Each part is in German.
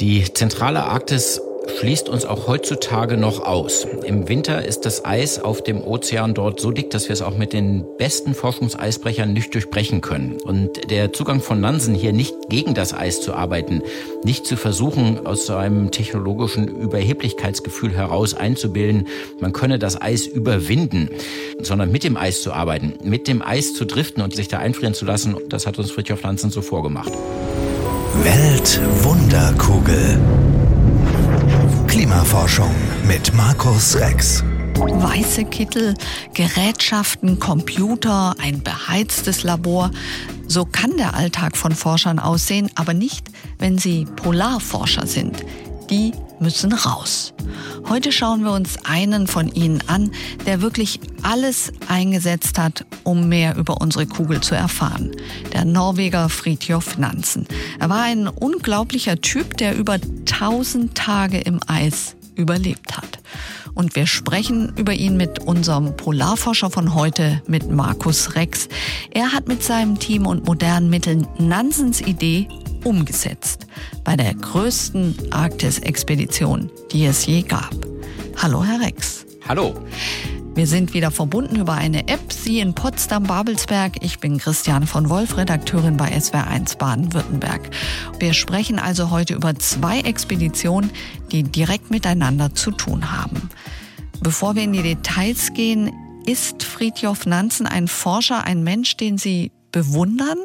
Die zentrale Arktis schließt uns auch heutzutage noch aus. Im Winter ist das Eis auf dem Ozean dort so dick, dass wir es auch mit den besten Forschungseisbrechern nicht durchbrechen können. Und der Zugang von Nansen hier nicht gegen das Eis zu arbeiten, nicht zu versuchen, aus so einem technologischen Überheblichkeitsgefühl heraus einzubilden, man könne das Eis überwinden, sondern mit dem Eis zu arbeiten, mit dem Eis zu driften und sich da einfrieren zu lassen, das hat uns Fritjof Nansen so vorgemacht. Weltwunderkugel. Klimaforschung mit Markus Rex. Weiße Kittel, Gerätschaften, Computer, ein beheiztes Labor. So kann der Alltag von Forschern aussehen, aber nicht, wenn sie Polarforscher sind. Die müssen raus. Heute schauen wir uns einen von ihnen an, der wirklich alles eingesetzt hat, um mehr über unsere Kugel zu erfahren. Der Norweger Fridtjof Nansen. Er war ein unglaublicher Typ, der über 1000 Tage im Eis überlebt hat. Und wir sprechen über ihn mit unserem Polarforscher von heute, mit Markus Rex. Er hat mit seinem Team und modernen Mitteln Nansens Idee umgesetzt. Bei der größten Arktis-Expedition, die es je gab. Hallo, Herr Rex. Hallo. Wir sind wieder verbunden über eine App. Sie in Potsdam-Babelsberg. Ich bin Christiane von Wolf, Redakteurin bei SWR1 Baden-Württemberg. Wir sprechen also heute über zwei Expeditionen, die direkt miteinander zu tun haben. Bevor wir in die Details gehen, ist Friedjof Nansen ein Forscher, ein Mensch, den Sie bewundern?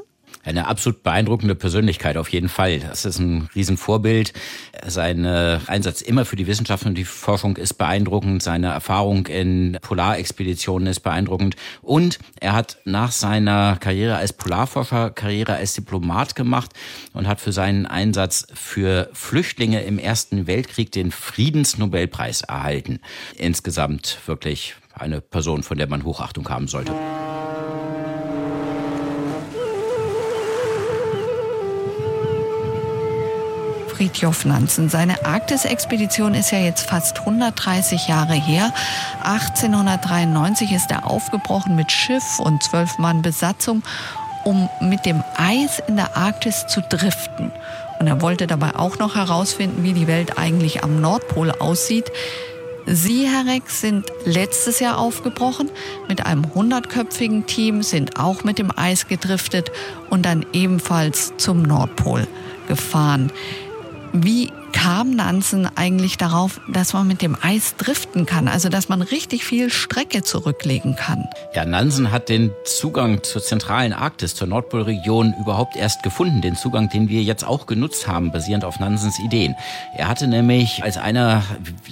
Eine absolut beeindruckende Persönlichkeit auf jeden Fall. Das ist ein Riesenvorbild. Sein Einsatz immer für die Wissenschaft und die Forschung ist beeindruckend. Seine Erfahrung in Polarexpeditionen ist beeindruckend. Und er hat nach seiner Karriere als Polarforscher Karriere als Diplomat gemacht und hat für seinen Einsatz für Flüchtlinge im Ersten Weltkrieg den Friedensnobelpreis erhalten. Insgesamt wirklich eine Person, von der man Hochachtung haben sollte. Fridtjof Nansen. Seine Arktis-Expedition ist ja jetzt fast 130 Jahre her. 1893 ist er aufgebrochen mit Schiff und zwölf Mann Besatzung, um mit dem Eis in der Arktis zu driften. Und er wollte dabei auch noch herausfinden, wie die Welt eigentlich am Nordpol aussieht. Sie, Herr Rex, sind letztes Jahr aufgebrochen mit einem hundertköpfigen Team, sind auch mit dem Eis gedriftet und dann ebenfalls zum Nordpol gefahren. Wie kam Nansen eigentlich darauf, dass man mit dem Eis driften kann, also dass man richtig viel Strecke zurücklegen kann? Ja, Nansen hat den Zugang zur zentralen Arktis, zur Nordpolregion überhaupt erst gefunden, den Zugang, den wir jetzt auch genutzt haben, basierend auf Nansens Ideen. Er hatte nämlich als einer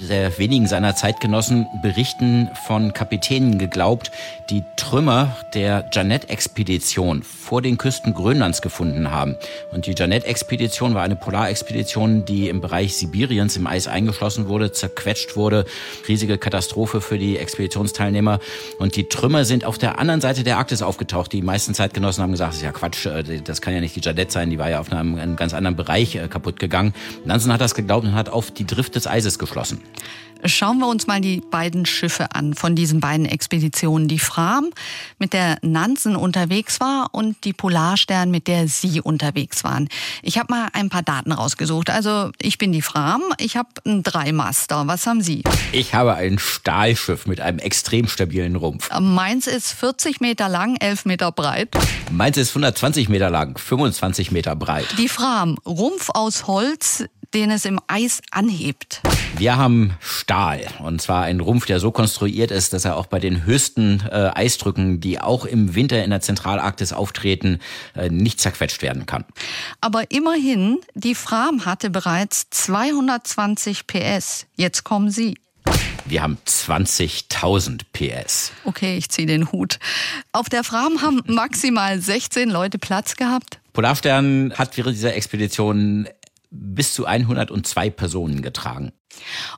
der wenigen seiner Zeitgenossen Berichten von Kapitänen geglaubt, die Trümmer der Janet-Expedition vor den Küsten Grönlands gefunden haben. Und die Janet-Expedition war eine Polarexpedition, die im Bereich Sibiriens im Eis eingeschlossen wurde, zerquetscht wurde. Riesige Katastrophe für die Expeditionsteilnehmer. Und die Trümmer sind auf der anderen Seite der Arktis aufgetaucht. Die meisten Zeitgenossen haben gesagt, das ist ja Quatsch, äh, das kann ja nicht die Janet sein, die war ja auf einem, einem ganz anderen Bereich äh, kaputt gegangen. Nansen hat das geglaubt und hat auf die Drift des Eises geschlossen. Schauen wir uns mal die beiden Schiffe an von diesen beiden Expeditionen. Die Fram, mit der Nansen unterwegs war und die Polarstern, mit der Sie unterwegs waren. Ich habe mal ein paar Daten rausgesucht. Also ich bin die Fram, ich habe einen Dreimaster. Was haben Sie? Ich habe ein Stahlschiff mit einem extrem stabilen Rumpf. Meins ist 40 Meter lang, 11 Meter breit. Meins ist 120 Meter lang, 25 Meter breit. Die Fram, Rumpf aus Holz, den es im Eis anhebt. Wir haben Stahl und zwar ein Rumpf, der so konstruiert ist, dass er auch bei den höchsten äh, Eisdrücken, die auch im Winter in der Zentralarktis auftreten, äh, nicht zerquetscht werden kann. Aber immerhin, die Fram hatte bereits 220 PS. Jetzt kommen Sie. Wir haben 20.000 PS. Okay, ich ziehe den Hut. Auf der Fram haben maximal 16 Leute Platz gehabt. Polarstern hat während dieser Expedition bis zu 102 Personen getragen.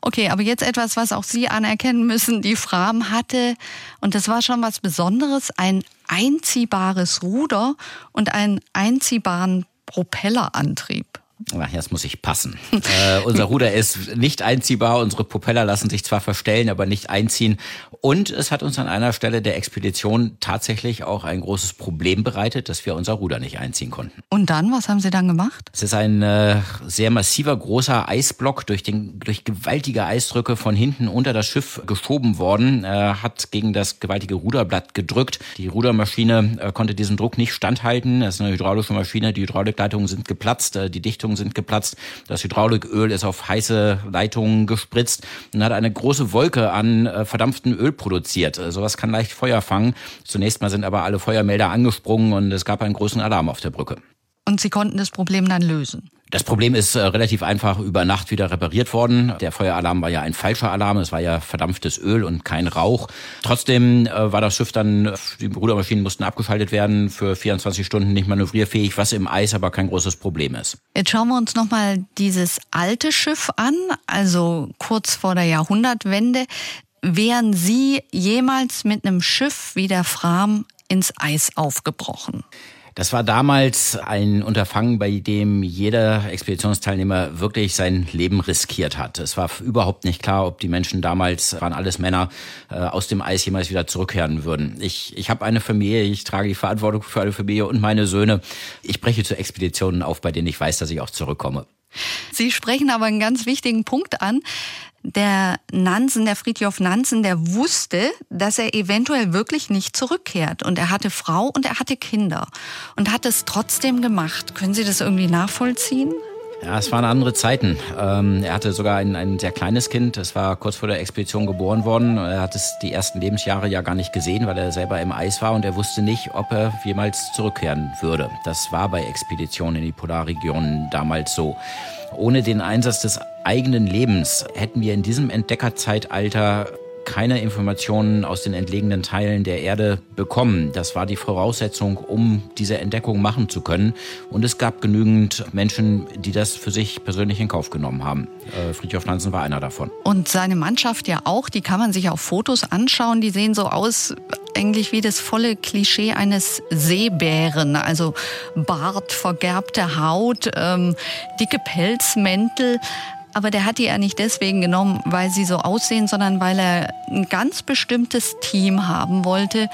Okay, aber jetzt etwas, was auch Sie anerkennen müssen. Die Fram hatte, und das war schon was Besonderes, ein einziehbares Ruder und einen einziehbaren Propellerantrieb. Ach, jetzt muss ich passen. äh, unser Ruder ist nicht einziehbar. Unsere Propeller lassen sich zwar verstellen, aber nicht einziehen. Und es hat uns an einer Stelle der Expedition tatsächlich auch ein großes Problem bereitet, dass wir unser Ruder nicht einziehen konnten. Und dann, was haben Sie dann gemacht? Es ist ein äh, sehr massiver, großer Eisblock durch, den, durch gewaltige Eisdrücke von hinten unter das Schiff geschoben worden, äh, hat gegen das gewaltige Ruderblatt gedrückt. Die Rudermaschine äh, konnte diesem Druck nicht standhalten. Das ist eine hydraulische Maschine. Die Hydraulikleitungen sind geplatzt, äh, die Dichtungen sind geplatzt. Das Hydrauliköl ist auf heiße Leitungen gespritzt und hat eine große Wolke an äh, verdampftem Öl produziert. Äh, sowas kann leicht Feuer fangen. Zunächst mal sind aber alle Feuermelder angesprungen und es gab einen großen Alarm auf der Brücke. Und Sie konnten das Problem dann lösen? Das Problem ist äh, relativ einfach über Nacht wieder repariert worden. Der Feueralarm war ja ein falscher Alarm. Es war ja verdampftes Öl und kein Rauch. Trotzdem äh, war das Schiff dann, die Rudermaschinen mussten abgeschaltet werden, für 24 Stunden nicht manövrierfähig, was im Eis aber kein großes Problem ist. Jetzt schauen wir uns nochmal dieses alte Schiff an, also kurz vor der Jahrhundertwende. Wären Sie jemals mit einem Schiff wie der Fram ins Eis aufgebrochen? Das war damals ein Unterfangen, bei dem jeder Expeditionsteilnehmer wirklich sein Leben riskiert hat. Es war überhaupt nicht klar, ob die Menschen damals, waren alles Männer, äh, aus dem Eis jemals wieder zurückkehren würden. Ich, ich habe eine Familie, ich trage die Verantwortung für eine Familie und meine Söhne. Ich breche zu Expeditionen auf, bei denen ich weiß, dass ich auch zurückkomme. Sie sprechen aber einen ganz wichtigen Punkt an der Nansen, der Friedhof Nansen, der wusste, dass er eventuell wirklich nicht zurückkehrt. Und er hatte Frau und er hatte Kinder und hat es trotzdem gemacht. Können Sie das irgendwie nachvollziehen? Ja, es waren andere Zeiten. Ähm, er hatte sogar ein, ein sehr kleines Kind. Es war kurz vor der Expedition geboren worden. Er hat es die ersten Lebensjahre ja gar nicht gesehen, weil er selber im Eis war und er wusste nicht, ob er jemals zurückkehren würde. Das war bei Expeditionen in die Polarregionen damals so. Ohne den Einsatz des eigenen Lebens hätten wir in diesem Entdeckerzeitalter keine Informationen aus den entlegenen Teilen der Erde bekommen. Das war die Voraussetzung, um diese Entdeckung machen zu können. Und es gab genügend Menschen, die das für sich persönlich in Kauf genommen haben. Äh, Friedhof Nansen war einer davon. Und seine Mannschaft ja auch, die kann man sich auf Fotos anschauen. Die sehen so aus, eigentlich wie das volle Klischee eines Seebären. Also Bart, vergerbte Haut, ähm, dicke Pelzmäntel. Aber der hat die ja nicht deswegen genommen, weil sie so aussehen, sondern weil er ein ganz bestimmtes Team haben wollte,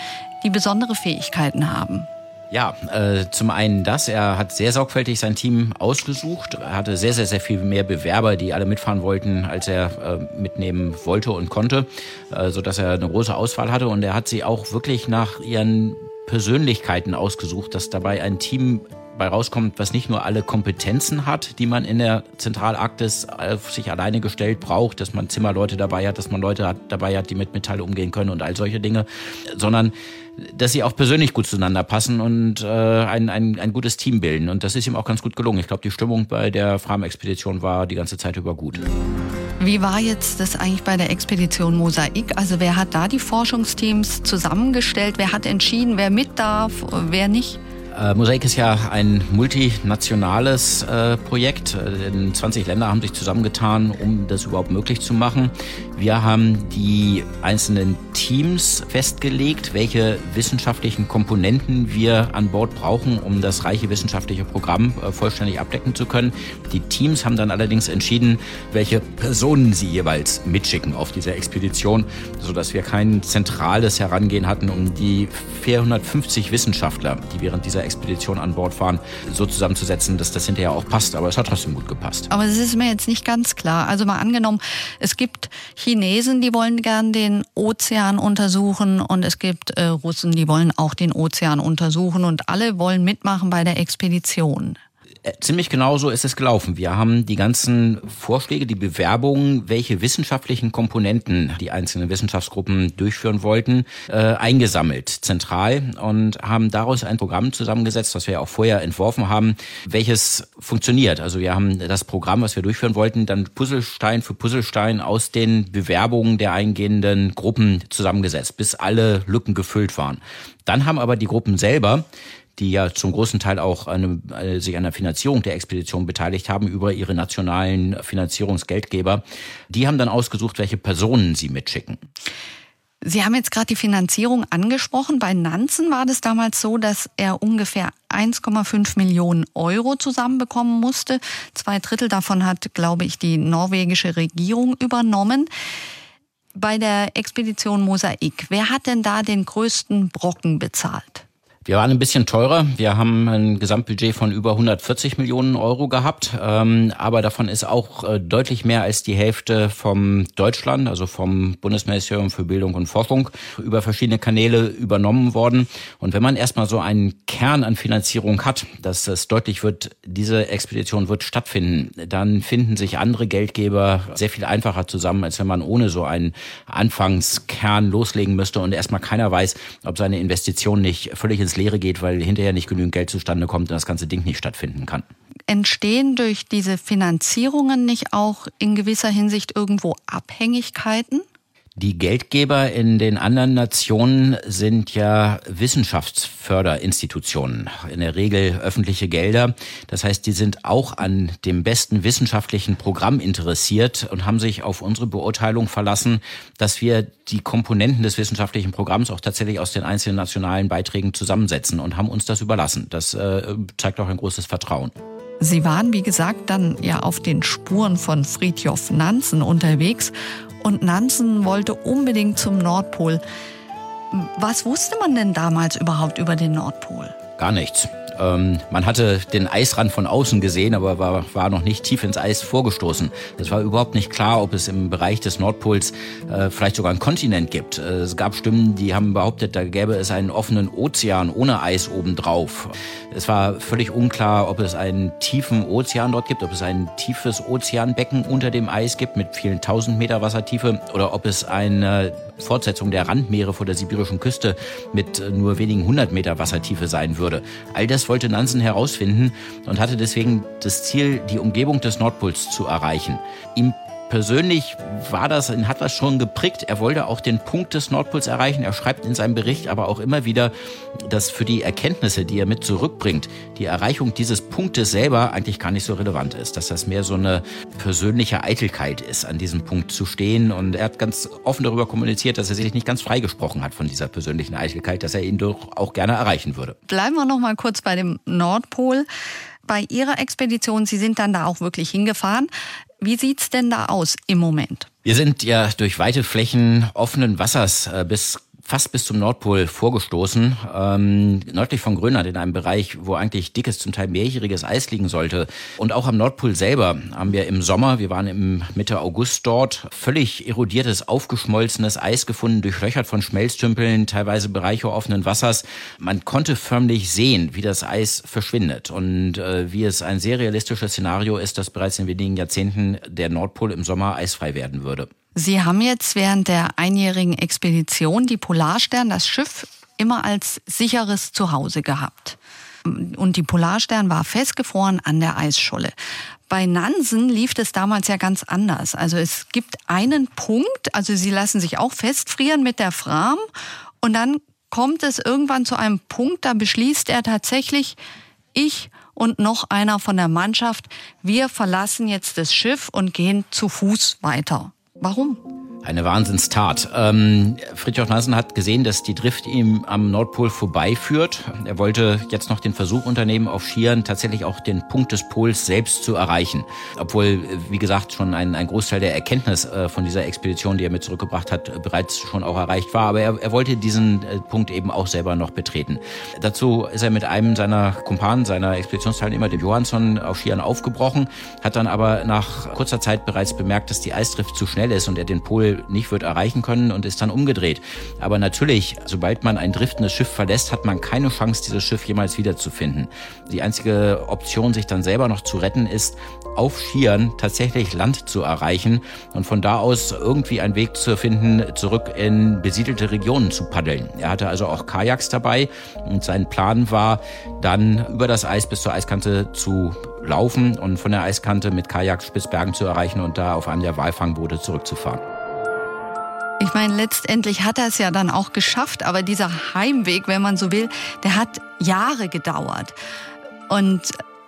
die besondere Fähigkeiten haben. Ja, äh, zum einen das. Er hat sehr sorgfältig sein Team ausgesucht. Er hatte sehr, sehr, sehr viel mehr Bewerber, die alle mitfahren wollten, als er äh, mitnehmen wollte und konnte, äh, so dass er eine große Auswahl hatte. Und er hat sie auch wirklich nach ihren Persönlichkeiten ausgesucht, dass dabei ein Team bei rauskommt, was nicht nur alle Kompetenzen hat, die man in der Zentralarktis auf sich alleine gestellt braucht, dass man Zimmerleute dabei hat, dass man Leute hat, dabei hat, die mit Metall umgehen können und all solche Dinge, sondern dass sie auch persönlich gut zueinander passen und äh, ein, ein, ein gutes Team bilden. Und das ist ihm auch ganz gut gelungen. Ich glaube, die Stimmung bei der Fram-Expedition war die ganze Zeit über gut. Wie war jetzt das eigentlich bei der Expedition Mosaik? Also wer hat da die Forschungsteams zusammengestellt? Wer hat entschieden, wer mit darf, wer nicht? Äh, Mosaik ist ja ein multinationales äh, Projekt. In 20 Länder haben sich zusammengetan, um das überhaupt möglich zu machen. Wir haben die einzelnen Teams festgelegt, welche wissenschaftlichen Komponenten wir an Bord brauchen, um das reiche wissenschaftliche Programm äh, vollständig abdecken zu können. Die Teams haben dann allerdings entschieden, welche Personen sie jeweils mitschicken auf dieser Expedition, sodass wir kein zentrales Herangehen hatten, um die 450 Wissenschaftler, die während dieser Expedition an Bord fahren, so zusammenzusetzen, dass das hinterher auch passt. Aber es hat trotzdem gut gepasst. Aber es ist mir jetzt nicht ganz klar. Also mal angenommen, es gibt Chinesen, die wollen gern den Ozean untersuchen und es gibt äh, Russen, die wollen auch den Ozean untersuchen und alle wollen mitmachen bei der Expedition. Äh, ziemlich genau so ist es gelaufen. Wir haben die ganzen Vorschläge, die Bewerbungen, welche wissenschaftlichen Komponenten die einzelnen Wissenschaftsgruppen durchführen wollten, äh, eingesammelt, zentral und haben daraus ein Programm zusammengesetzt, das wir ja auch vorher entworfen haben, welches funktioniert. Also wir haben das Programm, was wir durchführen wollten, dann Puzzlestein für Puzzlestein aus den Bewerbungen der eingehenden Gruppen zusammengesetzt, bis alle Lücken gefüllt waren. Dann haben aber die Gruppen selber die ja zum großen Teil auch eine, äh, sich an der Finanzierung der Expedition beteiligt haben über ihre nationalen Finanzierungsgeldgeber. Die haben dann ausgesucht, welche Personen sie mitschicken. Sie haben jetzt gerade die Finanzierung angesprochen. Bei Nansen war das damals so, dass er ungefähr 1,5 Millionen Euro zusammenbekommen musste. Zwei Drittel davon hat, glaube ich, die norwegische Regierung übernommen. Bei der Expedition Mosaik, wer hat denn da den größten Brocken bezahlt? Wir waren ein bisschen teurer. Wir haben ein Gesamtbudget von über 140 Millionen Euro gehabt. Ähm, aber davon ist auch äh, deutlich mehr als die Hälfte vom Deutschland, also vom Bundesministerium für Bildung und Forschung, über verschiedene Kanäle übernommen worden. Und wenn man erstmal so einen Kern an Finanzierung hat, dass es deutlich wird, diese Expedition wird stattfinden, dann finden sich andere Geldgeber sehr viel einfacher zusammen, als wenn man ohne so einen Anfangskern loslegen müsste und erstmal keiner weiß, ob seine Investition nicht völlig ins Leere geht, weil hinterher nicht genügend Geld zustande kommt und das ganze Ding nicht stattfinden kann. Entstehen durch diese Finanzierungen nicht auch in gewisser Hinsicht irgendwo Abhängigkeiten? Die Geldgeber in den anderen Nationen sind ja Wissenschaftsförderinstitutionen, in der Regel öffentliche Gelder. Das heißt, die sind auch an dem besten wissenschaftlichen Programm interessiert und haben sich auf unsere Beurteilung verlassen, dass wir die Komponenten des wissenschaftlichen Programms auch tatsächlich aus den einzelnen nationalen Beiträgen zusammensetzen und haben uns das überlassen. Das äh, zeigt auch ein großes Vertrauen. Sie waren, wie gesagt, dann ja auf den Spuren von Fridtjof Nansen unterwegs und Nansen wollte unbedingt zum Nordpol. Was wusste man denn damals überhaupt über den Nordpol? Gar nichts. Ähm, man hatte den Eisrand von außen gesehen, aber war, war noch nicht tief ins Eis vorgestoßen. Es war überhaupt nicht klar, ob es im Bereich des Nordpols äh, vielleicht sogar einen Kontinent gibt. Äh, es gab Stimmen, die haben behauptet, da gäbe es einen offenen Ozean ohne Eis obendrauf. Es war völlig unklar, ob es einen tiefen Ozean dort gibt, ob es ein tiefes Ozeanbecken unter dem Eis gibt mit vielen tausend Meter Wassertiefe oder ob es eine Fortsetzung der Randmeere vor der sibirischen Küste mit nur wenigen hundert Meter Wassertiefe sein würde. All das wollte Nansen herausfinden und hatte deswegen das Ziel, die Umgebung des Nordpols zu erreichen. Ihm persönlich war das, hat das schon geprägt. Er wollte auch den Punkt des Nordpols erreichen. Er schreibt in seinem Bericht aber auch immer wieder, dass für die Erkenntnisse, die er mit zurückbringt, die Erreichung dieses Punktes selber eigentlich gar nicht so relevant ist. Dass das mehr so eine persönliche Eitelkeit ist, an diesem Punkt zu stehen. Und er hat ganz offen darüber kommuniziert, dass er sich nicht ganz freigesprochen hat von dieser persönlichen Eitelkeit, dass er ihn doch auch gerne erreichen würde. Bleiben wir noch mal kurz bei dem Nordpol bei Ihrer Expedition, Sie sind dann da auch wirklich hingefahren. Wie sieht's denn da aus im Moment? Wir sind ja durch weite Flächen offenen Wassers äh, bis fast bis zum Nordpol vorgestoßen, ähm, nördlich von Grönland in einem Bereich, wo eigentlich dickes, zum Teil mehrjähriges Eis liegen sollte. Und auch am Nordpol selber haben wir im Sommer, wir waren im Mitte August dort, völlig erodiertes, aufgeschmolzenes Eis gefunden, durchlöchert von Schmelztümpeln, teilweise Bereiche offenen Wassers. Man konnte förmlich sehen, wie das Eis verschwindet und äh, wie es ein sehr realistisches Szenario ist, dass bereits in wenigen Jahrzehnten der Nordpol im Sommer eisfrei werden würde. Sie haben jetzt während der einjährigen Expedition die Polarstern, das Schiff, immer als sicheres Zuhause gehabt. Und die Polarstern war festgefroren an der Eisscholle. Bei Nansen lief es damals ja ganz anders. Also es gibt einen Punkt, also sie lassen sich auch festfrieren mit der Fram und dann kommt es irgendwann zu einem Punkt, da beschließt er tatsächlich, ich und noch einer von der Mannschaft, wir verlassen jetzt das Schiff und gehen zu Fuß weiter. Warum? Eine Wahnsinnstat. Ähm, Fridtjof Nansen hat gesehen, dass die Drift ihm am Nordpol vorbeiführt. Er wollte jetzt noch den Versuch unternehmen, auf Skiern tatsächlich auch den Punkt des Pols selbst zu erreichen. Obwohl, wie gesagt, schon ein, ein Großteil der Erkenntnis äh, von dieser Expedition, die er mit zurückgebracht hat, äh, bereits schon auch erreicht war. Aber er, er wollte diesen äh, Punkt eben auch selber noch betreten. Dazu ist er mit einem seiner Kumpanen, seiner Expeditionsteilnehmer, dem Johansson, auf Skiern aufgebrochen, hat dann aber nach kurzer Zeit bereits bemerkt, dass die Eisdrift zu schnell ist und er den Pol nicht wird erreichen können und ist dann umgedreht. Aber natürlich, sobald man ein driftendes Schiff verlässt, hat man keine Chance, dieses Schiff jemals wiederzufinden. Die einzige Option, sich dann selber noch zu retten, ist, auf Skiern tatsächlich Land zu erreichen und von da aus irgendwie einen Weg zu finden, zurück in besiedelte Regionen zu paddeln. Er hatte also auch Kajaks dabei und sein Plan war, dann über das Eis bis zur Eiskante zu laufen und von der Eiskante mit Kajaks Spitzbergen zu erreichen und da auf einem der Walfangboote zurückzufahren. Ich meine, letztendlich hat er es ja dann auch geschafft, aber dieser Heimweg, wenn man so will, der hat Jahre gedauert. Und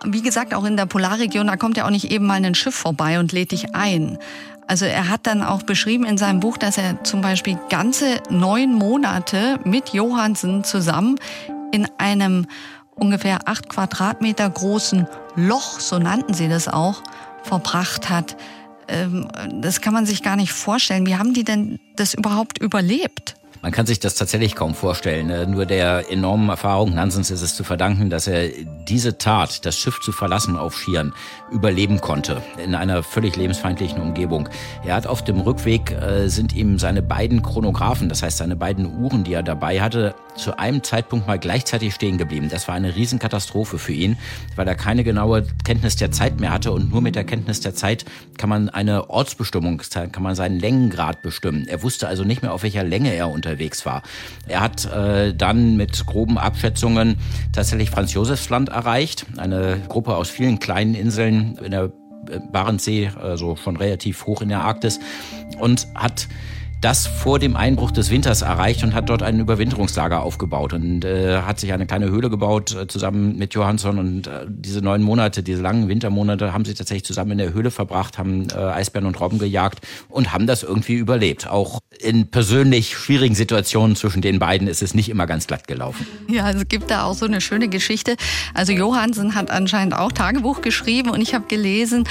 wie gesagt, auch in der Polarregion, da kommt ja auch nicht eben mal ein Schiff vorbei und lädt dich ein. Also er hat dann auch beschrieben in seinem Buch, dass er zum Beispiel ganze neun Monate mit Johansen zusammen in einem ungefähr acht Quadratmeter großen Loch, so nannten sie das auch, verbracht hat. Ähm, das kann man sich gar nicht vorstellen. Wie haben die denn das überhaupt überlebt? Man kann sich das tatsächlich kaum vorstellen. Äh, nur der enormen Erfahrung Nansens ist es zu verdanken, dass er diese Tat, das Schiff zu verlassen auf Schieren, überleben konnte. In einer völlig lebensfeindlichen Umgebung. Er hat auf dem Rückweg äh, sind ihm seine beiden Chronographen, das heißt seine beiden Uhren, die er dabei hatte, zu einem Zeitpunkt mal gleichzeitig stehen geblieben. Das war eine Riesenkatastrophe für ihn, weil er keine genaue Kenntnis der Zeit mehr hatte und nur mit der Kenntnis der Zeit kann man eine Ortsbestimmung, kann man seinen Längengrad bestimmen. Er wusste also nicht mehr, auf welcher Länge er unterwegs war. Er hat äh, dann mit groben Abschätzungen tatsächlich Franz Josefsland erreicht, eine Gruppe aus vielen kleinen Inseln in der Barentssee, also schon relativ hoch in der Arktis und hat das vor dem Einbruch des Winters erreicht und hat dort ein Überwinterungslager aufgebaut und äh, hat sich eine kleine Höhle gebaut äh, zusammen mit Johansson und äh, diese neun Monate, diese langen Wintermonate haben sie tatsächlich zusammen in der Höhle verbracht, haben äh, Eisbären und Robben gejagt und haben das irgendwie überlebt. Auch in persönlich schwierigen Situationen zwischen den beiden ist es nicht immer ganz glatt gelaufen. Ja, es gibt da auch so eine schöne Geschichte. Also Johansen hat anscheinend auch Tagebuch geschrieben und ich habe gelesen,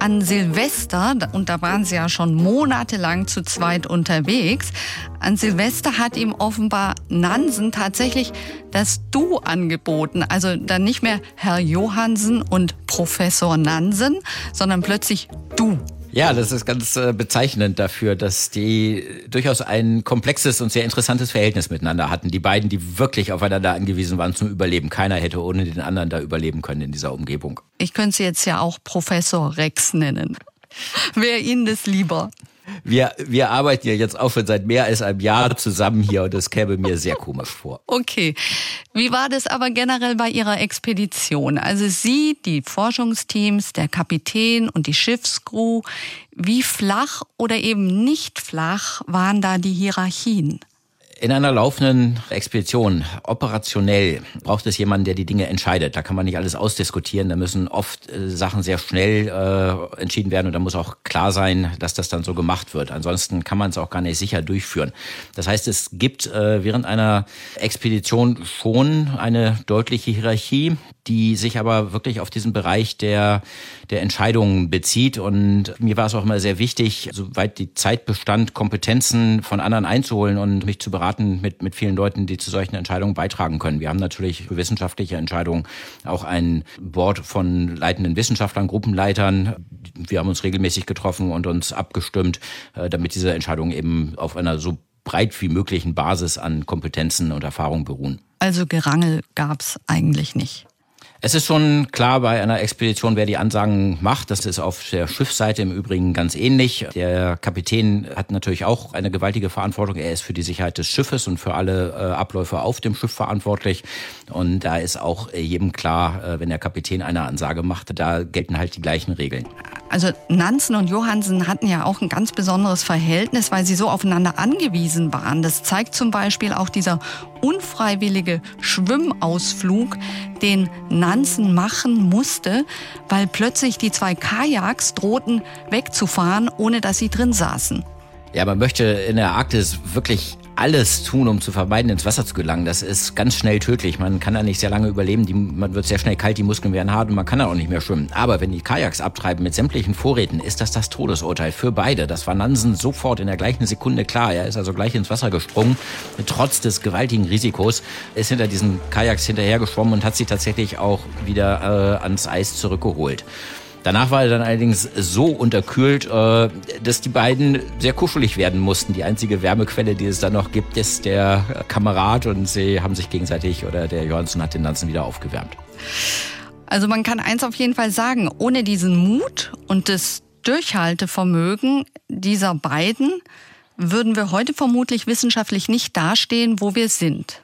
an Silvester, und da waren sie ja schon monatelang zu zweit und unterwegs. An Silvester hat ihm offenbar Nansen tatsächlich das Du angeboten. Also dann nicht mehr Herr Johansen und Professor Nansen, sondern plötzlich Du. Ja, das ist ganz äh, bezeichnend dafür, dass die durchaus ein komplexes und sehr interessantes Verhältnis miteinander hatten. Die beiden, die wirklich aufeinander angewiesen waren zum Überleben. Keiner hätte ohne den anderen da überleben können in dieser Umgebung. Ich könnte sie jetzt ja auch Professor Rex nennen. Wäre Ihnen das lieber? Wir, wir arbeiten ja jetzt auch schon seit mehr als einem Jahr zusammen hier und das käme mir sehr komisch vor. Okay. Wie war das aber generell bei Ihrer Expedition? Also Sie, die Forschungsteams, der Kapitän und die Schiffscrew, wie flach oder eben nicht flach waren da die Hierarchien? In einer laufenden Expedition, operationell, braucht es jemanden, der die Dinge entscheidet. Da kann man nicht alles ausdiskutieren. Da müssen oft äh, Sachen sehr schnell äh, entschieden werden und da muss auch klar sein, dass das dann so gemacht wird. Ansonsten kann man es auch gar nicht sicher durchführen. Das heißt, es gibt äh, während einer Expedition schon eine deutliche Hierarchie, die sich aber wirklich auf diesen Bereich der, der Entscheidungen bezieht. Und mir war es auch immer sehr wichtig, soweit die Zeit bestand, Kompetenzen von anderen einzuholen und mich zu beraten beraten mit, mit vielen Leuten, die zu solchen Entscheidungen beitragen können. Wir haben natürlich für wissenschaftliche Entscheidungen auch ein Board von leitenden Wissenschaftlern, Gruppenleitern. Wir haben uns regelmäßig getroffen und uns abgestimmt, äh, damit diese Entscheidungen eben auf einer so breit wie möglichen Basis an Kompetenzen und Erfahrungen beruhen. Also Gerangel gab es eigentlich nicht. Es ist schon klar bei einer Expedition, wer die Ansagen macht. Das ist auf der Schiffsseite im Übrigen ganz ähnlich. Der Kapitän hat natürlich auch eine gewaltige Verantwortung. Er ist für die Sicherheit des Schiffes und für alle äh, Abläufe auf dem Schiff verantwortlich. Und da ist auch jedem klar, äh, wenn der Kapitän eine Ansage macht, da gelten halt die gleichen Regeln. Also Nansen und Johansen hatten ja auch ein ganz besonderes Verhältnis, weil sie so aufeinander angewiesen waren. Das zeigt zum Beispiel auch dieser unfreiwillige Schwimmausflug, den Nansen machen musste, weil plötzlich die zwei Kajaks drohten wegzufahren, ohne dass sie drin saßen. Ja, man möchte in der Arktis wirklich alles tun, um zu vermeiden, ins Wasser zu gelangen. Das ist ganz schnell tödlich. Man kann da nicht sehr lange überleben. Die, man wird sehr schnell kalt, die Muskeln werden hart und man kann da auch nicht mehr schwimmen. Aber wenn die Kajaks abtreiben mit sämtlichen Vorräten, ist das das Todesurteil für beide. Das war Nansen sofort in der gleichen Sekunde klar. Er ist also gleich ins Wasser gesprungen. Trotz des gewaltigen Risikos ist hinter diesen Kajaks hinterher geschwommen und hat sie tatsächlich auch wieder äh, ans Eis zurückgeholt. Danach war er dann allerdings so unterkühlt, äh, dass die beiden sehr kuschelig werden mussten. Die einzige Wärmequelle, die es dann noch gibt, ist der Kamerad und sie haben sich gegenseitig oder der Johansson hat den Nanzen wieder aufgewärmt. Also man kann eins auf jeden Fall sagen, ohne diesen Mut und das Durchhaltevermögen dieser beiden würden wir heute vermutlich wissenschaftlich nicht dastehen, wo wir sind.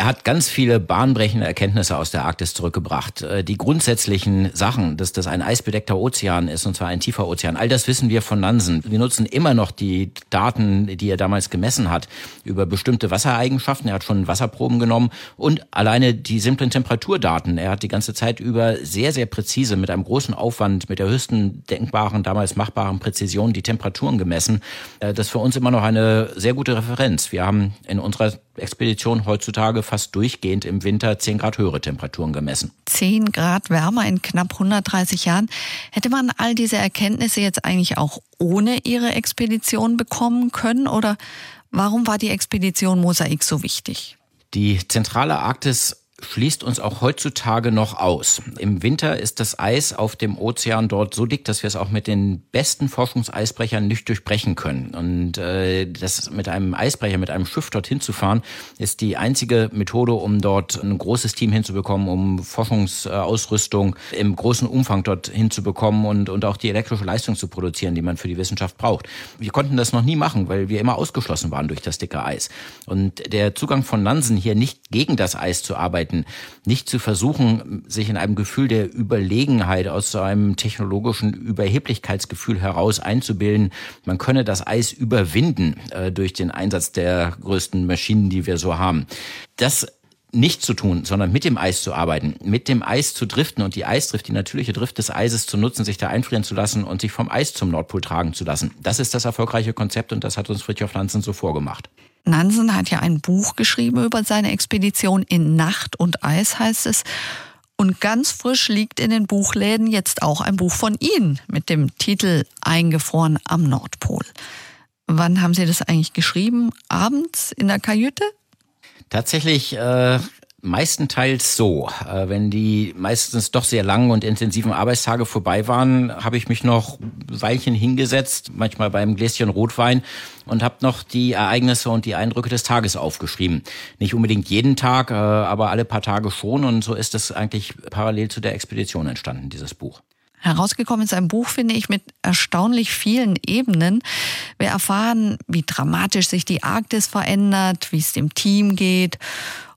Er hat ganz viele bahnbrechende Erkenntnisse aus der Arktis zurückgebracht. Äh, die grundsätzlichen Sachen, dass das ein eisbedeckter Ozean ist, und zwar ein tiefer Ozean, all das wissen wir von Nansen. Wir nutzen immer noch die Daten, die er damals gemessen hat, über bestimmte Wassereigenschaften. Er hat schon Wasserproben genommen und alleine die simplen Temperaturdaten. Er hat die ganze Zeit über sehr, sehr präzise, mit einem großen Aufwand, mit der höchsten denkbaren, damals machbaren Präzision die Temperaturen gemessen. Äh, das ist für uns immer noch eine sehr gute Referenz. Wir haben in unserer Expedition heutzutage fast durchgehend im Winter 10 Grad höhere Temperaturen gemessen. 10 Grad wärmer in knapp 130 Jahren. Hätte man all diese Erkenntnisse jetzt eigentlich auch ohne Ihre Expedition bekommen können? Oder warum war die Expedition Mosaik so wichtig? Die zentrale Arktis schließt uns auch heutzutage noch aus. Im Winter ist das Eis auf dem Ozean dort so dick, dass wir es auch mit den besten Forschungseisbrechern nicht durchbrechen können. Und äh, das mit einem Eisbrecher, mit einem Schiff dorthin zu fahren, ist die einzige Methode, um dort ein großes Team hinzubekommen, um Forschungsausrüstung im großen Umfang dort hinzubekommen und, und auch die elektrische Leistung zu produzieren, die man für die Wissenschaft braucht. Wir konnten das noch nie machen, weil wir immer ausgeschlossen waren durch das dicke Eis. Und der Zugang von Nansen hier nicht gegen das Eis zu arbeiten, arbeiten, nicht zu versuchen, sich in einem Gefühl der Überlegenheit aus so einem technologischen Überheblichkeitsgefühl heraus einzubilden, man könne das Eis überwinden äh, durch den Einsatz der größten Maschinen, die wir so haben. Das nicht zu tun, sondern mit dem Eis zu arbeiten, mit dem Eis zu driften und die Eisdrift, die natürliche Drift des Eises zu nutzen, sich da einfrieren zu lassen und sich vom Eis zum Nordpol tragen zu lassen. Das ist das erfolgreiche Konzept und das hat uns Fritjof Nansen so vorgemacht. Nansen hat ja ein Buch geschrieben über seine Expedition in Nacht und Eis heißt es. Und ganz frisch liegt in den Buchläden jetzt auch ein Buch von Ihnen mit dem Titel Eingefroren am Nordpol. Wann haben Sie das eigentlich geschrieben? Abends in der Kajüte? Tatsächlich äh, Meistenteils so. Äh, wenn die meistens doch sehr langen und intensiven Arbeitstage vorbei waren, habe ich mich noch Weilchen hingesetzt, manchmal beim Gläschen Rotwein und habe noch die Ereignisse und die Eindrücke des Tages aufgeschrieben. Nicht unbedingt jeden Tag, äh, aber alle paar Tage schon und so ist es eigentlich parallel zu der Expedition entstanden, dieses Buch. Herausgekommen ist ein Buch, finde ich, mit erstaunlich vielen Ebenen. Wir erfahren, wie dramatisch sich die Arktis verändert, wie es dem Team geht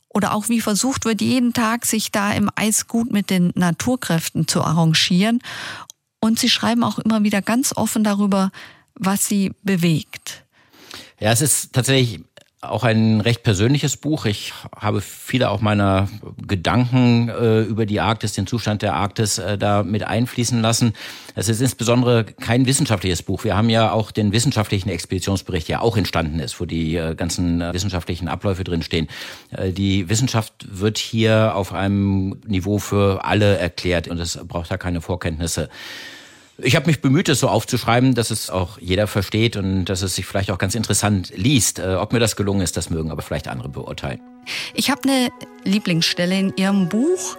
oder auch wie versucht wird, jeden Tag sich da im Eis gut mit den Naturkräften zu arrangieren. Und sie schreiben auch immer wieder ganz offen darüber, was sie bewegt. Ja, es ist tatsächlich auch ein recht persönliches Buch. Ich habe viele auch meiner Gedanken äh, über die Arktis, den Zustand der Arktis äh, da mit einfließen lassen. Es ist insbesondere kein wissenschaftliches Buch. Wir haben ja auch den wissenschaftlichen Expeditionsbericht, der auch entstanden ist, wo die äh, ganzen äh, wissenschaftlichen Abläufe drinstehen. Äh, die Wissenschaft wird hier auf einem Niveau für alle erklärt und es braucht da keine Vorkenntnisse. Ich habe mich bemüht, es so aufzuschreiben, dass es auch jeder versteht und dass es sich vielleicht auch ganz interessant liest. Äh, ob mir das gelungen ist, das mögen aber vielleicht andere beurteilen. Ich habe eine Lieblingsstelle in Ihrem Buch.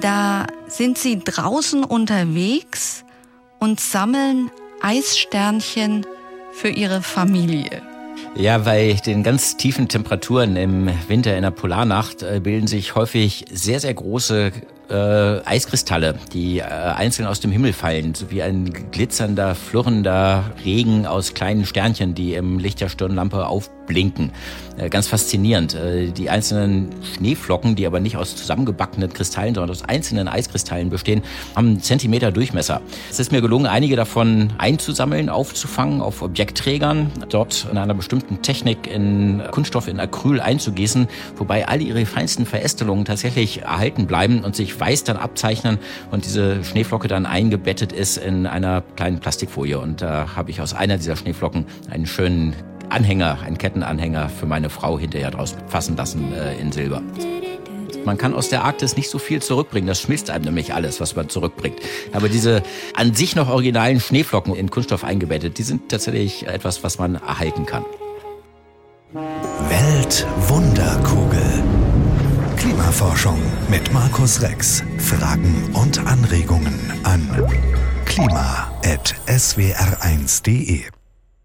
Da sind Sie draußen unterwegs und sammeln Eissternchen für Ihre Familie. Ja, bei den ganz tiefen Temperaturen im Winter in der Polarnacht äh, bilden sich häufig sehr, sehr große äh, Eiskristalle, die äh, einzeln aus dem Himmel fallen, so wie ein glitzernder, flirrender Regen aus kleinen Sternchen, die im Licht der Stirnlampe aufblinken. Äh, ganz faszinierend. Äh, die einzelnen Schneeflocken, die aber nicht aus zusammengebackenen Kristallen, sondern aus einzelnen Eiskristallen bestehen, haben einen Zentimeter Durchmesser. Es ist mir gelungen, einige davon einzusammeln, aufzufangen auf Objektträgern, dort in einer bestimmten Technik in Kunststoff in Acryl einzugießen, wobei all ihre feinsten Verästelungen tatsächlich erhalten bleiben und sich weiß dann abzeichnen und diese Schneeflocke dann eingebettet ist in einer kleinen Plastikfolie. Und da habe ich aus einer dieser Schneeflocken einen schönen Anhänger, einen Kettenanhänger für meine Frau hinterher draus fassen lassen äh, in Silber. Man kann aus der Arktis nicht so viel zurückbringen. Das schmilzt einem nämlich alles, was man zurückbringt. Aber diese an sich noch originalen Schneeflocken in Kunststoff eingebettet, die sind tatsächlich etwas, was man erhalten kann. Weltwunderkugel. Klimaforschung mit Markus Rex. Fragen und Anregungen an klima.swr1.de